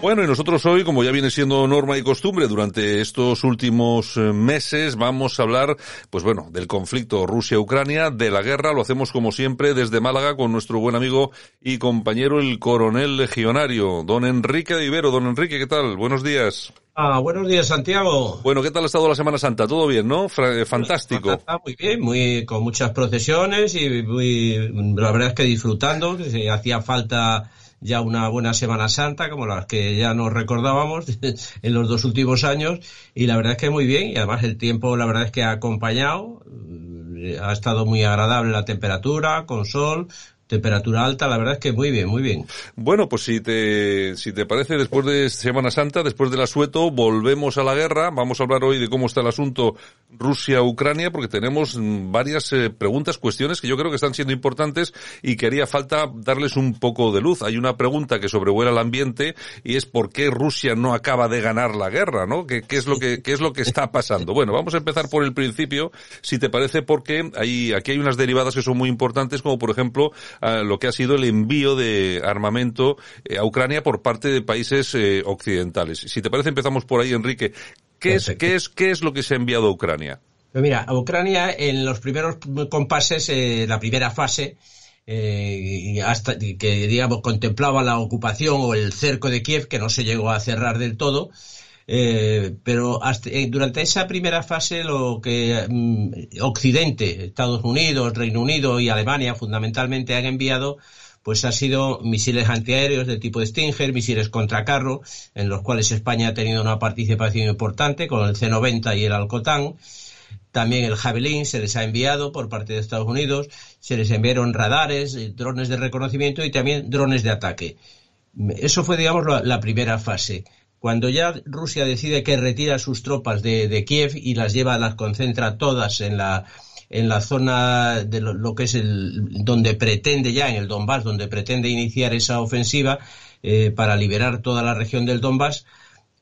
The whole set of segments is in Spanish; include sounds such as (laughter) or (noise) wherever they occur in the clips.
Bueno, y nosotros hoy, como ya viene siendo norma y costumbre durante estos últimos eh, meses, vamos a hablar, pues bueno, del conflicto Rusia-Ucrania, de la guerra. Lo hacemos como siempre desde Málaga con nuestro buen amigo y compañero, el coronel legionario, don Enrique de Ibero. Don Enrique, ¿qué tal? Buenos días. Ah, buenos días, Santiago. Bueno, ¿qué tal ha estado la Semana Santa? ¿Todo bien, no? Eh, fantástico. Está muy bien, muy, con muchas procesiones y muy, la verdad es que disfrutando, que hacía falta ya una buena Semana Santa, como las que ya nos recordábamos (laughs) en los dos últimos años, y la verdad es que muy bien, y además el tiempo la verdad es que ha acompañado, eh, ha estado muy agradable la temperatura, con sol, temperatura alta, la verdad es que muy bien, muy bien. Bueno, pues si te, si te parece, después de Semana Santa, después del asueto, volvemos a la guerra. Vamos a hablar hoy de cómo está el asunto Rusia-Ucrania, porque tenemos varias eh, preguntas, cuestiones que yo creo que están siendo importantes y que haría falta darles un poco de luz. Hay una pregunta que sobrevuela el ambiente y es por qué Rusia no acaba de ganar la guerra, ¿no? ¿Qué, qué es lo que, qué es lo que está pasando? Bueno, vamos a empezar por el principio, si te parece, porque hay, aquí hay unas derivadas que son muy importantes, como por ejemplo, lo que ha sido el envío de armamento eh, a Ucrania por parte de países eh, occidentales. Si te parece, empezamos por ahí, Enrique. ¿Qué es, ¿Qué es, qué es lo que se ha enviado a Ucrania? Pues mira, a Ucrania en los primeros compases, eh, la primera fase, eh, hasta que digamos contemplaba la ocupación o el cerco de Kiev, que no se llegó a cerrar del todo, eh, pero hasta, eh, durante esa primera fase lo que mm, Occidente, Estados Unidos, Reino Unido y Alemania fundamentalmente han enviado pues ha sido misiles antiaéreos de tipo Stinger, misiles contra carro, en los cuales España ha tenido una participación importante con el C-90 y el Alcotán. También el Javelin se les ha enviado por parte de Estados Unidos, se les enviaron radares, eh, drones de reconocimiento y también drones de ataque. Eso fue, digamos, la primera fase. Cuando ya Rusia decide que retira sus tropas de, Kiev y las lleva, las concentra todas en la, en la zona de lo, que es el, donde pretende ya, en el Donbass, donde pretende iniciar esa ofensiva eh, para liberar toda la región del Donbass,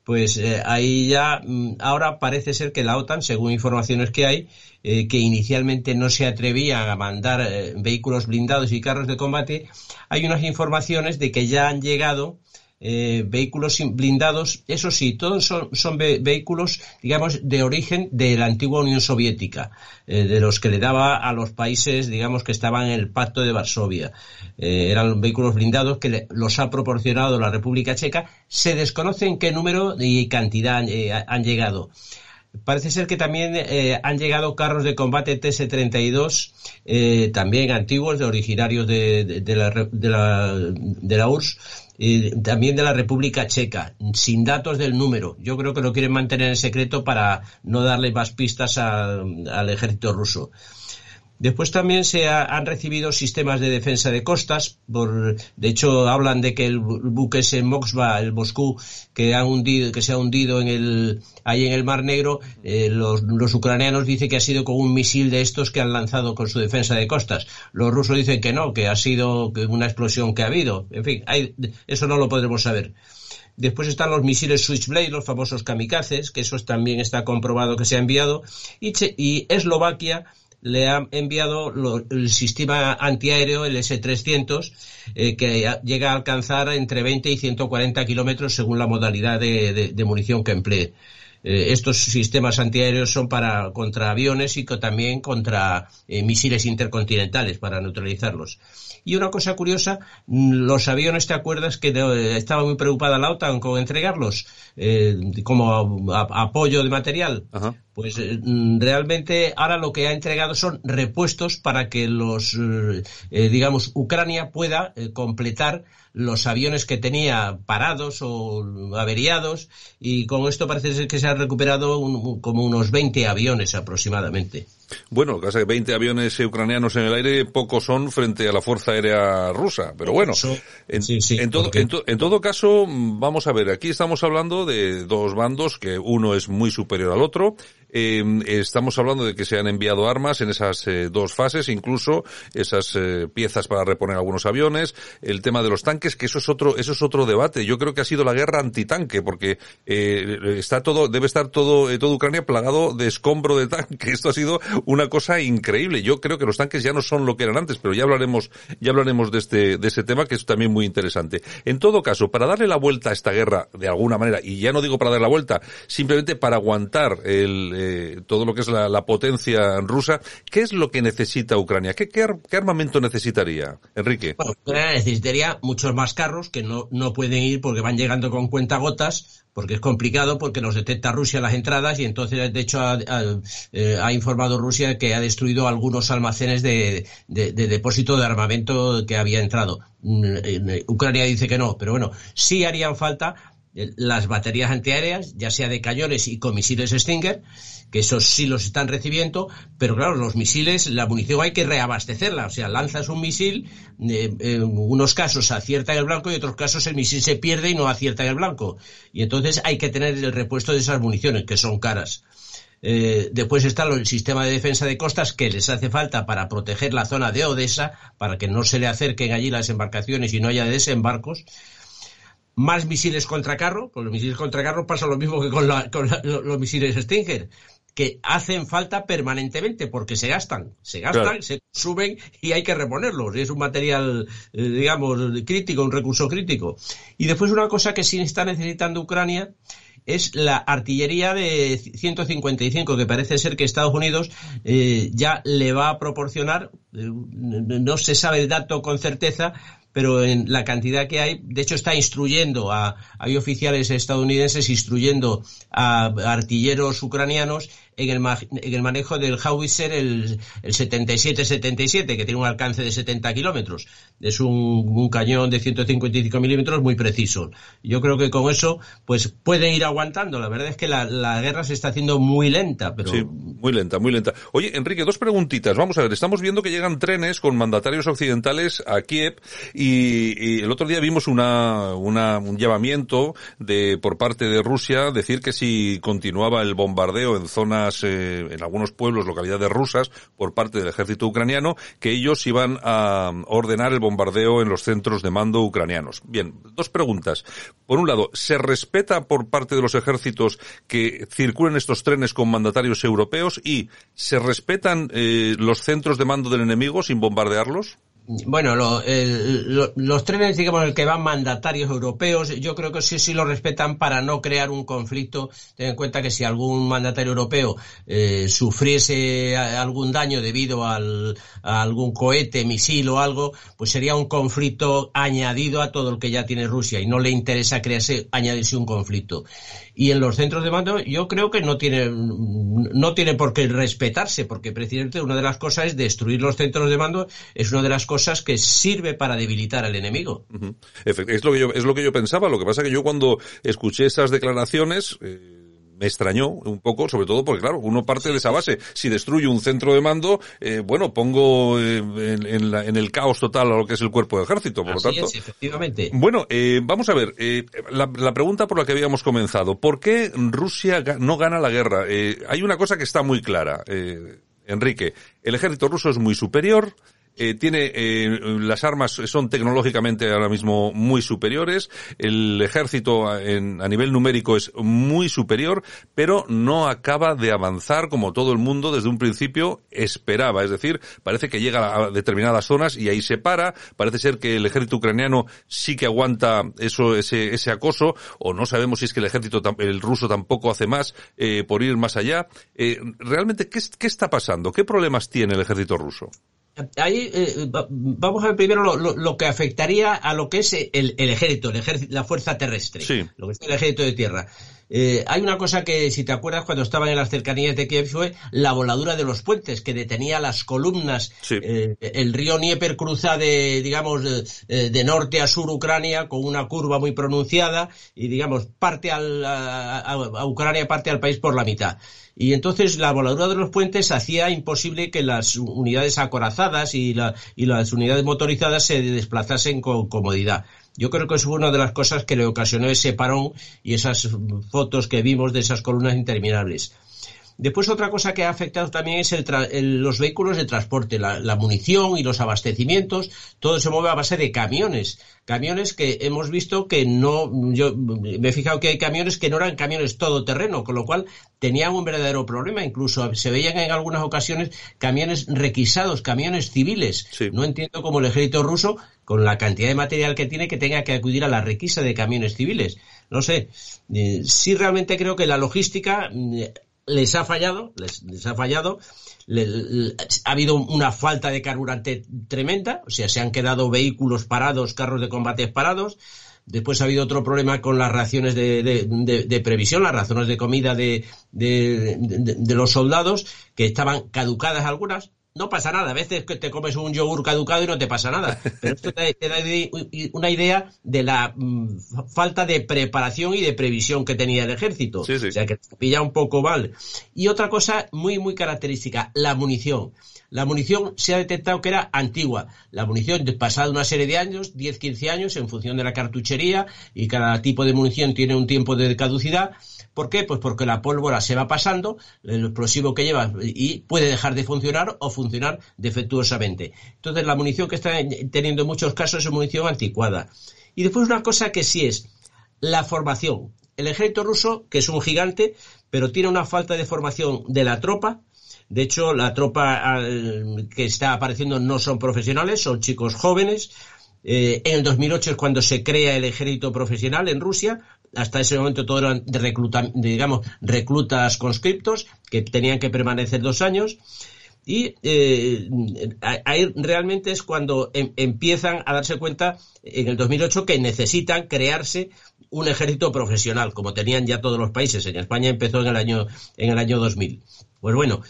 pues eh, ahí ya, mm, ahora parece ser que la OTAN, según informaciones que hay, eh, que inicialmente no se atrevían a mandar vehículos blindados y carros de combate, hay unas informaciones de que ya han llegado eh, vehículos blindados, eso sí, todos son, vehículos, digamos, de origen de la antigua Unión Soviética, eh, de los que le daba a los países, digamos, que estaban en el Pacto de Varsovia. Eh, eran vehículos blindados que los ha proporcionado la República Checa. Se desconoce en qué número y cantidad han llegado. Parece ser que también han llegado carros de combate TS-32, también antiguos, de originarios de, la, de, la, de la URSS, también de la República Checa, sin datos del número. Yo creo que lo quieren mantener en secreto para no darle más pistas al ejército ruso. Después también se han recibido sistemas de defensa de costas. Por, de hecho, hablan de que el buque ese Moskva, el Moscú, que, ha hundido, que se ha hundido en el, ahí en el Mar Negro, eh, los, ucranianos dicen que ha sido con un misil de estos que han lanzado con su defensa de costas. Los rusos dicen que no, que ha sido una explosión que ha habido. En fin, hay, eso no lo podremos saber. Después están los misiles Switchblade, los famosos kamikazes, que eso también está comprobado que se ha enviado. Y, y Eslovaquia le ha enviado el sistema antiaéreo, el S-300, eh, que llega a alcanzar entre 20 y 140 kilómetros según la modalidad de munición que emplee. Eh, estos sistemas antiaéreos son para contra aviones y también contra eh, misiles intercontinentales para neutralizarlos. Y una cosa curiosa, mm, los aviones, ¿te acuerdas que estaba muy preocupada la OTAN con entregarlos como apoyo de material? Pues mm, realmente ahora lo que ha entregado son repuestos para que los, digamos, Ucrania pueda completar los aviones que tenía parados o averiados y con esto parece ser que se han recuperado como unos 20 aviones aproximadamente. Bueno, que 20 aviones ucranianos en el aire pocos son frente a la Fuerza Aérea rusa. Pero bueno, en, todo, en, todo caso, vamos a ver, aquí estamos hablando de dos bandos, que uno es muy superior al otro. Eh, estamos hablando de que se han enviado armas en esas eh, dos fases, incluso esas eh, piezas para reponer algunos aviones, el tema de los tanques, que eso es otro, eso es otro debate. Yo creo que ha sido la guerra antitanque, porque está todo, debe estar todo, toda Ucrania plagado de escombro de tanques. (laughs) Esto ha sido una cosa increíble. Yo creo que los tanques ya no son lo que eran antes, pero ya hablaremos, ya hablaremos de este, de ese tema, que es también muy interesante. En todo caso, para darle la vuelta a esta guerra de alguna manera, y ya no digo para dar la vuelta, simplemente para aguantar el, eh, todo lo que es la, potencia rusa, ¿qué es lo que necesita Ucrania? ¿Qué, qué, armamento necesitaría, Enrique? Ucrania necesitaría muchos más carros que no, no pueden ir porque van llegando con cuentagotas, porque es complicado, porque los detecta Rusia las entradas y entonces, de hecho, ha, eh, informado Rusia que ha destruido algunos almacenes de, de, de, depósito de armamento que había entrado. Mm, Ucrania dice que no, pero bueno, sí harían falta las baterías antiaéreas, ya sea de cañones y con misiles Stinger, que esos sí los están recibiendo, pero claro, los misiles, la munición hay que reabastecerla, o sea, lanzas un misil, eh, en unos casos acierta en el blanco y en otros casos el misil se pierde y no acierta en el blanco. Y entonces hay que tener el repuesto de esas municiones, que son caras. Eh, después está el sistema de defensa de costas que les hace falta para proteger la zona de Odessa, para que no se le acerquen allí las embarcaciones y no haya desembarcos más misiles contra carro, con los misiles contra carro pasa lo mismo que con, los misiles Stinger, que hacen falta permanentemente porque se gastan, se gastan, se suben y hay que reponerlos. Es un material, eh, digamos, crítico, un recurso crítico. Y después una cosa que sí está necesitando Ucrania es la artillería de 155 que parece ser que Estados Unidos eh, ya le va a proporcionar, eh, no se sabe el dato con certeza, pero en la cantidad que hay, de hecho está instruyendo a, hay oficiales estadounidenses instruyendo a artilleros ucranianos en el, en el manejo del Howitzer, el, el 77-77, que tiene un alcance de 70 kilómetros. Es un, cañón de 155 milímetros muy preciso. Yo creo que con eso, pues pueden ir aguantando. La verdad es que la, la guerra se está haciendo muy lenta, pero... Sí, muy lenta, muy lenta. Oye, Enrique, dos preguntitas. Vamos a ver, estamos viendo que llegan trenes con mandatarios occidentales a Kiev y, el otro día vimos una, una, un llamamiento de, por parte de Rusia, decir que si continuaba el bombardeo en eh, en algunos pueblos, localidades rusas, por parte del ejército ucraniano, que ellos iban a ordenar el bombardeo en los centros de mando ucranianos. Bien, dos preguntas. Por un lado, ¿se respeta por parte de los ejércitos que circulen estos trenes con mandatarios europeos y se respetan eh, los centros de mando del enemigo sin bombardearlos? Bueno, los trenes, digamos, el que van mandatarios europeos, yo creo que sí, sí lo respetan para no crear un conflicto. Ten en cuenta que si algún mandatario europeo eh, sufriese algún daño debido al, a algún cohete, misil o algo, pues sería un conflicto añadido a todo lo que ya tiene Rusia y no le interesa crearse, añadirse un conflicto. Y en los centros de mando yo creo que no tiene, no tiene por qué respetarse, porque precisamente una de las cosas es destruir los centros de mando, es una de las cosas que sirve para debilitar al enemigo. Es lo que yo, es lo que yo pensaba, lo que pasa que yo cuando escuché esas declaraciones, eh me extrañó un poco, sobre todo porque, claro, uno parte de esa base. Si destruye un centro de mando, eh, bueno, pongo eh, en, en, el caos total a lo que es el cuerpo de ejército, por lo tanto. Es, efectivamente. Bueno, eh, vamos a ver, eh, la, la, pregunta por la que habíamos comenzado. ¿Por qué Rusia no gana la guerra? Eh, hay una cosa que está muy clara, Enrique. El ejército ruso es muy superior, eh, tiene eh, las armas son tecnológicamente ahora mismo muy superiores, el ejército a, en, a, nivel numérico es muy superior, pero no acaba de avanzar como todo el mundo desde un principio esperaba, es decir, parece que llega a determinadas zonas y ahí se para, parece ser que el ejército ucraniano sí que aguanta eso ese ese acoso o no sabemos si es que el ejército el ruso tampoco hace más eh, por ir más allá. Eh, realmente qué, qué está pasando, qué problemas tiene el ejército ruso ahí eh, vamos a ver primero lo, lo, lo, que afectaría a lo que es el, el ejército, el ejército, la fuerza terrestre, sí. lo que es el ejército de tierra. Eh, hay una cosa que, si te acuerdas, cuando estaban en las cercanías de Kiev fue la voladura de los puentes, que detenía las columnas. Sí. Eh, el río Dnieper cruza de, digamos, de, de, norte a sur Ucrania con una curva muy pronunciada y, digamos, parte al, a, a Ucrania, parte al país por la mitad. Y entonces la voladura de los puentes hacía imposible que las unidades acorazadas y, la, y las unidades motorizadas se desplazasen con comodidad. Yo creo que fue una de las cosas que le ocasionó ese parón y esas fotos que vimos de esas columnas interminables. Después otra cosa que ha afectado también es el los vehículos de transporte, la, munición y los abastecimientos, todo se mueve a base de camiones, camiones que hemos visto que no, yo me he fijado que hay camiones que no eran camiones todoterreno, con lo cual tenían un verdadero problema, incluso se veían en algunas ocasiones camiones requisados, camiones civiles. No entiendo cómo el ejército ruso, con la cantidad de material que tiene, que tenga que acudir a la requisa de camiones civiles. No sé, eh, sí realmente creo que la logística eh, les ha fallado, les, ha fallado, ha habido una falta de carburante tremenda, o sea, se han quedado vehículos parados, carros de combate parados, Después ha habido otro problema con las raciones de, previsión, las razones de comida de, los soldados, que estaban caducadas algunas, no pasa nada. A veces que te comes un yogur caducado y no te pasa nada. Pero esto te, da una idea de la mm, falta de preparación y de previsión que tenía el ejército. O sea, que te pilla un poco mal. Y otra cosa muy, muy característica, la munición. La munición se ha detectado que era antigua. La munición, pasada una serie de años, 10, 15 años, en función de la cartuchería, y cada tipo de munición tiene un tiempo de caducidad, ¿Por qué? Pues porque la pólvora se va pasando, el explosivo que lleva, y puede dejar de funcionar o funcionar defectuosamente. Entonces, la munición que está teniendo en muchos casos es munición anticuada. Y después una cosa que sí es la formación. El ejército ruso, que es un gigante, pero tiene una falta de formación de la tropa. De hecho, la tropa que está apareciendo no son profesionales, son chicos jóvenes. Eh, en el 2008 es cuando se crea el ejército profesional en Rusia, hasta ese momento todo eran recluta, digamos, reclutas conscriptos que tenían que permanecer dos años. Y eh, ahí realmente es cuando em, empiezan a darse cuenta en el 2008 que necesitan crearse un ejército profesional, como tenían ya todos los países. En España empezó en el año, en el año 2000. Pues bueno,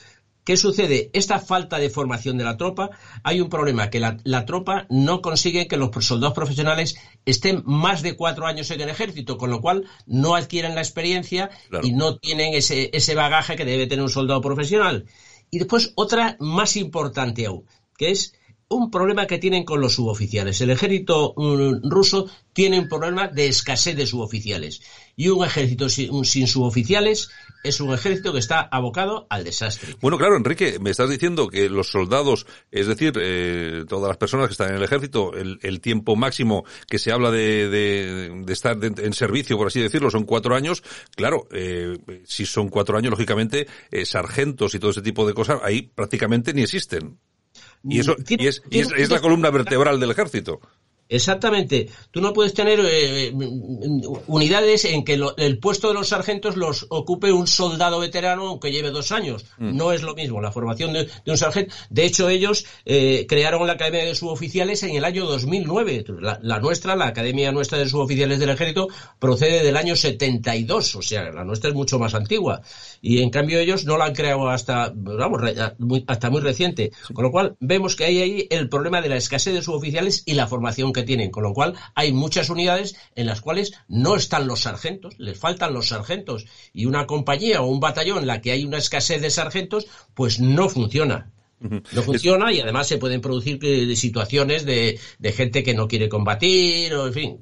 ¿Qué sucede? Esta falta de formación de la tropa, hay un problema, que la, tropa no consigue que los soldados profesionales estén más de cuatro años en el ejército, con lo cual no adquieren la experiencia y no tienen ese, ese bagaje que debe tener un soldado profesional. Y después otra más importante aún, que es un problema que tienen con los suboficiales. El ejército mm, ruso tiene un problema de escasez de suboficiales. Y un ejército sin, suboficiales es un ejército que está abocado al desastre. Bueno, claro, Enrique, me estás diciendo que los soldados, es decir, eh, todas las personas que están en el ejército, el, tiempo máximo que se habla de, estar en servicio, por así decirlo, son cuatro años. Claro, eh, si son cuatro años, lógicamente, eh, sargentos y todo ese tipo de cosas, ahí prácticamente ni existen. Y eso y es, y es, la columna vertebral del ejército. Exactamente. Tú no puedes tener eh, unidades en que el puesto de los sargentos los ocupe un soldado veterano aunque lleve dos años. Mm. No es lo mismo la formación de, un sargento. De hecho, ellos eh, crearon la Academia de Suboficiales en el año 2009. La, la, nuestra, la Academia nuestra de Suboficiales del Ejército, procede del año 72. O sea, la nuestra es mucho más antigua y en cambio ellos no la han creado hasta, vamos, hasta muy reciente. Con lo cual vemos que hay ahí el problema de la escasez de suboficiales y la formación que tienen. Con lo cual hay muchas unidades en las cuales no están los sargentos, les faltan los sargentos y una compañía o un batallón en la que hay una escasez de sargentos, pues no funciona. No funciona y además se pueden producir situaciones de, gente que no quiere combatir, o en fin,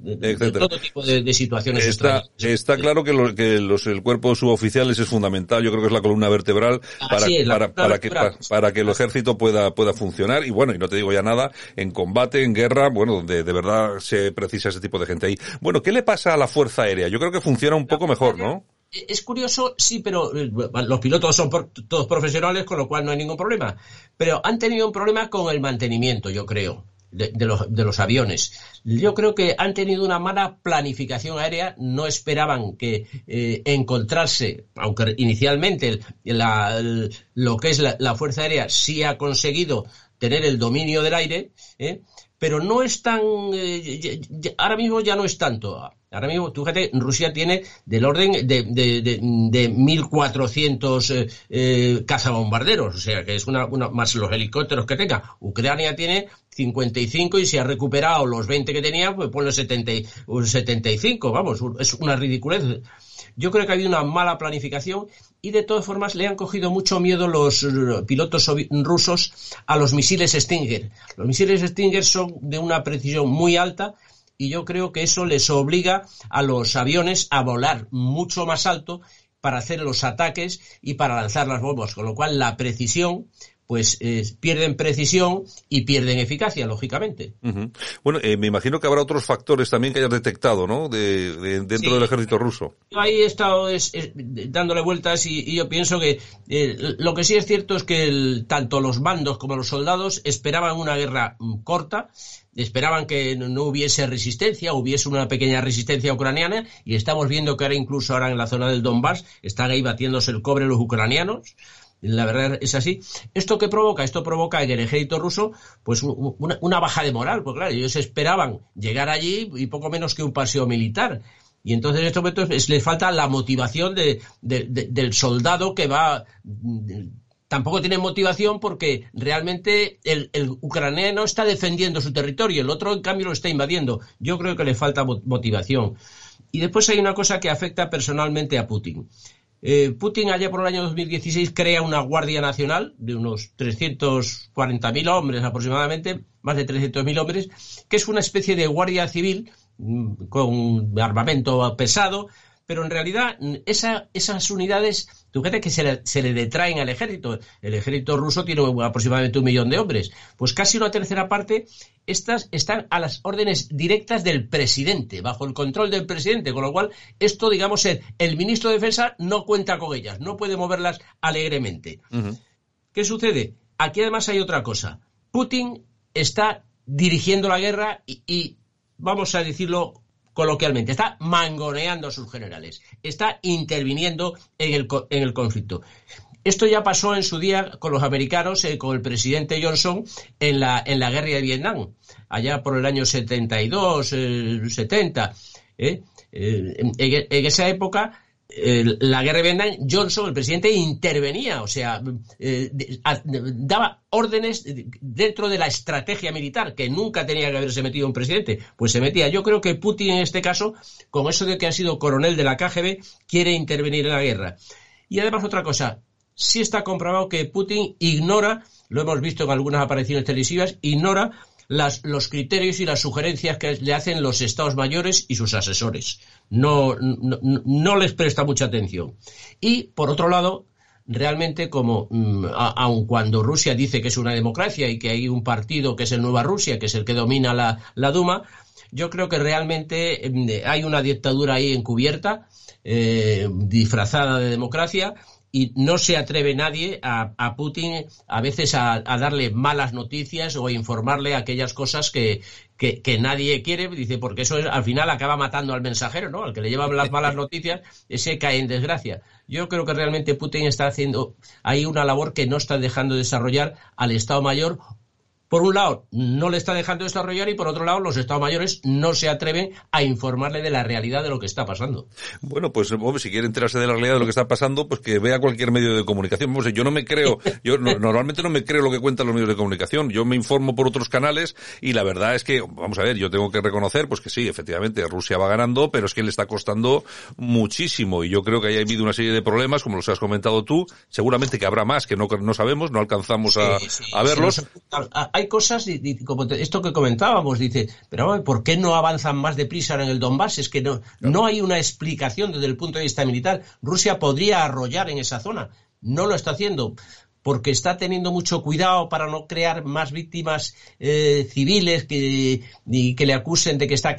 todo tipo de, situaciones. Está, está claro que, que los, el cuerpo suboficiales es fundamental, yo creo que es la columna vertebral para, para, que, para, que el ejército pueda, pueda funcionar y bueno, y no te digo ya nada, en combate, en guerra, bueno, donde de verdad se precisa ese tipo de gente ahí. Bueno, ¿qué le pasa a la Fuerza Aérea? Yo creo que funciona un poco mejor, ¿no? Es curioso, sí, pero eh, los pilotos son todos profesionales, con lo cual no hay ningún problema. Pero han tenido un problema con el mantenimiento, yo creo, de, los, aviones. Yo creo que han tenido una mala planificación aérea, no esperaban que eh, encontrarse, aunque inicialmente lo que es la, Fuerza Aérea sí ha conseguido tener el dominio del aire, ¿eh? pero no es tan, ahora mismo ya no es tanto. Ahora mismo, tú fíjate, Rusia tiene del orden de, de, de, de 1.400 eh, eh, cazabombarderos, o sea, que es una, una, más los helicópteros que tenga. Ucrania tiene 55 y si ha recuperado los 20 que tenía, pues pone 70, 75, vamos, es una ridiculez. Yo creo que ha habido una mala planificación y de todas formas le han cogido mucho miedo los pilotos rusos a los misiles Stinger. Los misiles Stinger son de una precisión muy alta y yo creo que eso les obliga a los aviones a volar mucho más alto para hacer los ataques y para lanzar las bombas, con lo cual la precisión pues eh, pierden precisión y pierden eficacia, lógicamente. Bueno, eh, me imagino que habrá otros factores también que hayas detectado, ¿no? De, dentro del ejército ruso. Ahí he estado dándole vueltas y, yo pienso que eh, lo que sí es cierto es que tanto los bandos como los soldados esperaban una guerra mm, corta, esperaban que no hubiese resistencia, hubiese una pequeña resistencia ucraniana y estamos viendo que ahora incluso ahora en la zona del Donbass están ahí batiéndose el cobre los ucranianos la verdad es así. ¿Esto qué provoca? Esto provoca en el ejército ruso pues una, baja de moral, porque claro, ellos esperaban llegar allí y poco menos que un paseo militar. Y entonces en estos momentos les falta la motivación del soldado que va tampoco tiene motivación porque realmente el, ucraniano está defendiendo su territorio, el otro en cambio lo está invadiendo. Yo creo que le falta motivación. Y después hay una cosa que afecta personalmente a Putin. Eh, Putin allá por el año 2016 crea una Guardia Nacional de unos 340.000 hombres aproximadamente, más de 300.000 hombres, que es una especie de Guardia Civil mm, con armamento pesado, pero en realidad mm, esas unidades, tú crees que se le, se le, detraen al ejército. El ejército ruso tiene aproximadamente un millón de hombres. Pues casi una tercera parte, estas están a las órdenes directas del presidente, bajo el control del presidente, con lo cual esto, digamos, el, el ministro de Defensa no cuenta con ellas, no puede moverlas alegremente. ¿Qué sucede? Aquí además hay otra cosa. Putin está dirigiendo la guerra y vamos a decirlo coloquialmente, está mangoneando a sus generales, está interviniendo en el, en el conflicto. Esto ya pasó en su día con los americanos, eh, con el presidente Johnson en la, en la guerra de Vietnam, allá por el año 72, 70. ¿eh? Eh, en, esa época la guerra de Vietnam, Johnson, el presidente, intervenía, o sea, eh, daba órdenes dentro de la estrategia militar, que nunca tenía que haberse metido un presidente, pues se metía. Yo creo que Putin en este caso, con eso de que ha sido coronel de la KGB, quiere intervenir en la guerra. Y además otra cosa, sí está comprobado que Putin ignora, lo hemos visto en algunas apariciones televisivas, ignora los criterios y las sugerencias que le hacen los estados mayores y sus asesores. No, no, les presta mucha atención. Y, por otro lado, realmente como mm, aun cuando Rusia dice que es una democracia y que hay un partido que es el Nueva Rusia, que es el que domina la, la Duma, yo creo que realmente mm, hay una dictadura ahí encubierta, eh, disfrazada de democracia, y no se atreve nadie a, Putin a veces a, darle malas noticias o a informarle aquellas cosas que, que, nadie quiere, dice, porque eso al final acaba matando al mensajero, ¿no? Al que le llevan las malas (laughs) noticias, ese cae en desgracia. Yo creo que realmente Putin está haciendo ahí una labor que no está dejando desarrollar al Estado Mayor por un lado, no le está dejando desarrollar y por otro lado, los Estados mayores no se atreven a informarle de la realidad de lo que está pasando. Bueno, pues si quiere enterarse de la realidad de lo que está pasando, pues que vea cualquier medio de comunicación. yo no me creo, yo (laughs) normalmente no me creo lo que cuentan los medios de comunicación. Yo me informo por otros canales y la verdad es que, vamos a ver, yo tengo que reconocer, pues que sí, efectivamente, Rusia va ganando, pero es que le está costando muchísimo y yo creo que ahí ha habido una serie de problemas, como los has comentado tú, seguramente que habrá más que no, no sabemos, no alcanzamos a, a verlos hay cosas, como esto que comentábamos, dice, pero ¿por qué no avanzan más deprisa en el Donbass? Es que no, no hay una explicación desde el punto de vista militar. Rusia podría arrollar en esa zona. No lo está haciendo porque está teniendo mucho cuidado para no crear más víctimas eh, civiles que, y que le acusen de que está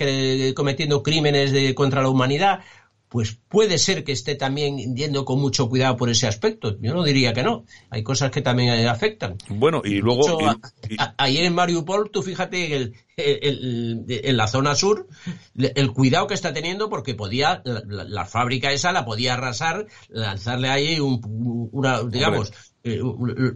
cometiendo crímenes de, contra la humanidad pues puede ser que esté también yendo con mucho cuidado por ese aspecto. Yo no diría que no. Hay cosas que también afectan. Bueno, y luego... ayer en Mariupol, tú fíjate en la zona sur, el cuidado que está teniendo porque podía, la, fábrica esa la podía arrasar, lanzarle ahí un, una, digamos, eh,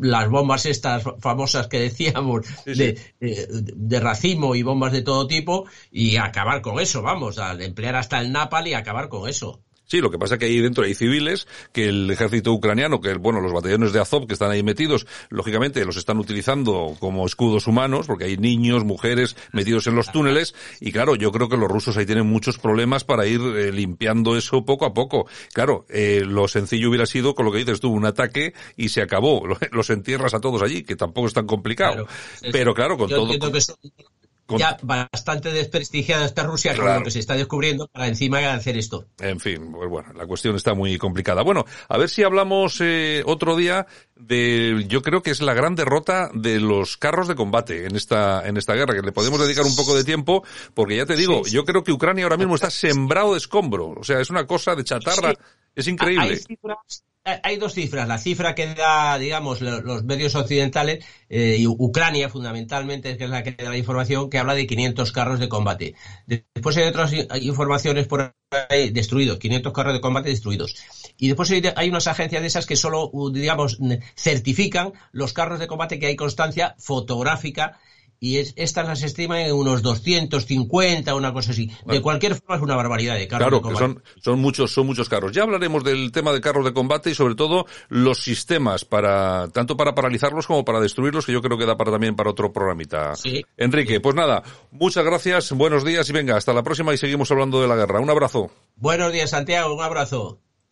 las bombas estas famosas que decíamos De, de, racimo y bombas de todo tipo y acabar con eso, vamos, a emplear hasta el napal y acabar con eso. Sí, lo que pasa es que ahí dentro hay civiles, que el ejército ucraniano, que bueno, los batallones de Azov que están ahí metidos, lógicamente los están utilizando como escudos humanos, porque hay niños, mujeres metidos en los túneles, y claro, yo creo que los rusos ahí tienen muchos problemas para ir eh, limpiando eso poco a poco. Claro, eh, lo sencillo hubiera sido, con lo que dices tú, un ataque y se acabó. (laughs) Los entierras a todos allí, que tampoco es tan complicado. Pero claro, con todo... ya bastante desprestigiada esta Rusia con lo que se está descubriendo para encima hacer esto. En fin, pues bueno, la cuestión está muy complicada. Bueno, a ver si hablamos eh, otro día de, yo creo que es la gran derrota de los carros de combate en esta, en esta guerra, que le podemos dedicar un poco de tiempo, porque ya te digo, yo creo que Ucrania ahora mismo está (laughs) sembrado de escombro. O sea, es una cosa de chatarra. Es increíble hay dos cifras. La cifra que da, digamos, los medios occidentales, eh, y Ucrania fundamentalmente, que es la que da la información, que habla de 500 carros de combate. Después hay otras informaciones por ahí destruidos, 500 carros de combate destruidos. Y después hay unas agencias de esas que solo, digamos, certifican los carros de combate que hay constancia fotográfica y es, estas las estiman en unos 250, una cosa así. De cualquier forma es una barbaridad de carros claro, de combate. Que son, son muchos, son muchos carros. Ya hablaremos del tema de carros de combate y sobre todo los sistemas para, tanto para paralizarlos como para destruirlos, que yo creo que da para también para otro programita. Sí. Enrique, pues nada, muchas gracias, buenos días y venga, hasta la próxima y seguimos hablando de la guerra. Un abrazo. Buenos días, Santiago, un abrazo.